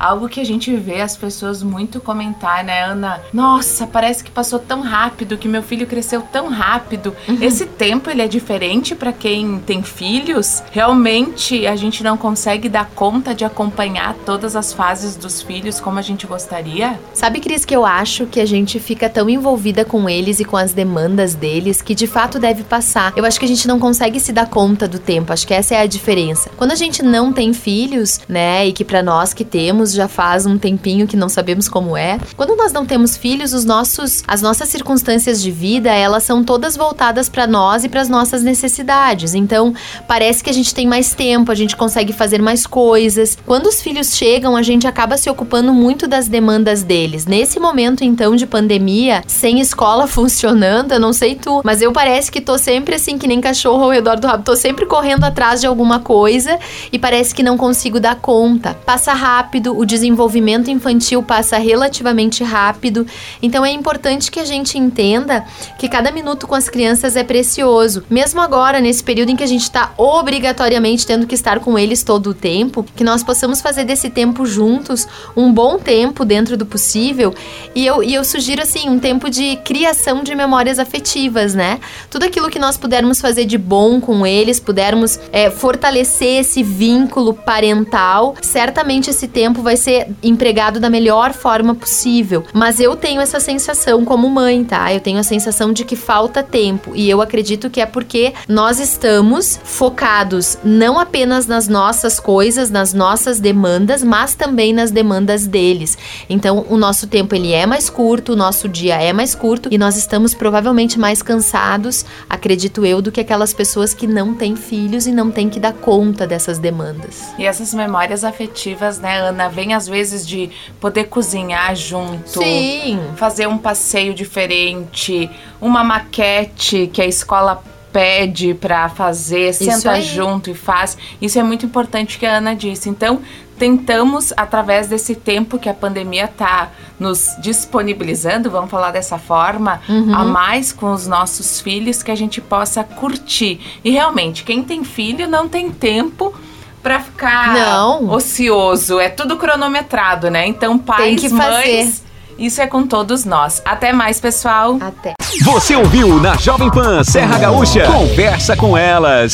Algo que a gente vê as pessoas muito comentar, né, Ana? Nossa, parece que passou tão rápido, que meu filho cresceu tão rápido. Uhum. Esse tempo ele é diferente para quem tem filhos. Realmente a gente não consegue dar conta de acompanhar todas as fases dos filhos como a gente gostaria. Sabe, Cris, que eu acho que a gente fica tão envolvida com eles e com as demandas deles que de fato deve passar. Eu acho que a gente não consegue se dar conta do tempo. Acho que essa é a diferença. Quando a gente não tem filhos, né, e que para nós que temos já faz um tempinho que não sabemos como é. Quando nós não temos filhos, os nossos, as nossas circunstâncias de vida, elas são todas voltadas para nós e para as nossas necessidades. Então, parece que a gente tem mais tempo, a gente consegue fazer mais coisas. Quando os filhos chegam, a gente acaba se ocupando muito das demandas deles. Nesse momento, então, de pandemia, sem escola funcionando, eu não sei tu, mas eu parece que tô sempre assim, que nem cachorro ao redor do rabo, tô sempre correndo atrás de alguma coisa e parece que não consigo dar conta. Passa rápido, o desenvolvimento infantil passa relativamente rápido. Então é importante que a gente entenda que cada minuto com as crianças é precioso. Mesmo agora, nesse período em que a gente está obrigatoriamente tendo que estar com eles todo o tempo, que nós possamos fazer desse tempo juntos um bom tempo dentro do possível. E eu, e eu sugiro, assim, um tempo de criação de memórias afetivas, né? Tudo aquilo que nós pudermos fazer de bom com eles, pudermos é, fortalecer esse vínculo parental, certamente esse tempo vai vai ser empregado da melhor forma possível. Mas eu tenho essa sensação como mãe, tá? Eu tenho a sensação de que falta tempo e eu acredito que é porque nós estamos focados não apenas nas nossas coisas, nas nossas demandas, mas também nas demandas deles. Então, o nosso tempo ele é mais curto, o nosso dia é mais curto e nós estamos provavelmente mais cansados, acredito eu, do que aquelas pessoas que não têm filhos e não têm que dar conta dessas demandas. E essas memórias afetivas, né, Ana, vem às vezes de poder cozinhar junto, Sim. fazer um passeio diferente, uma maquete que a escola pede para fazer, senta junto e faz. Isso é muito importante que a Ana disse. Então, tentamos através desse tempo que a pandemia tá nos disponibilizando, vamos falar dessa forma, uhum. a mais com os nossos filhos que a gente possa curtir. E realmente, quem tem filho não tem tempo pra ficar Não. ocioso. É tudo cronometrado, né? Então, pais, mães, isso é com todos nós. Até mais, pessoal. Até. Você ouviu na Jovem Pan Serra Gaúcha? Conversa com elas.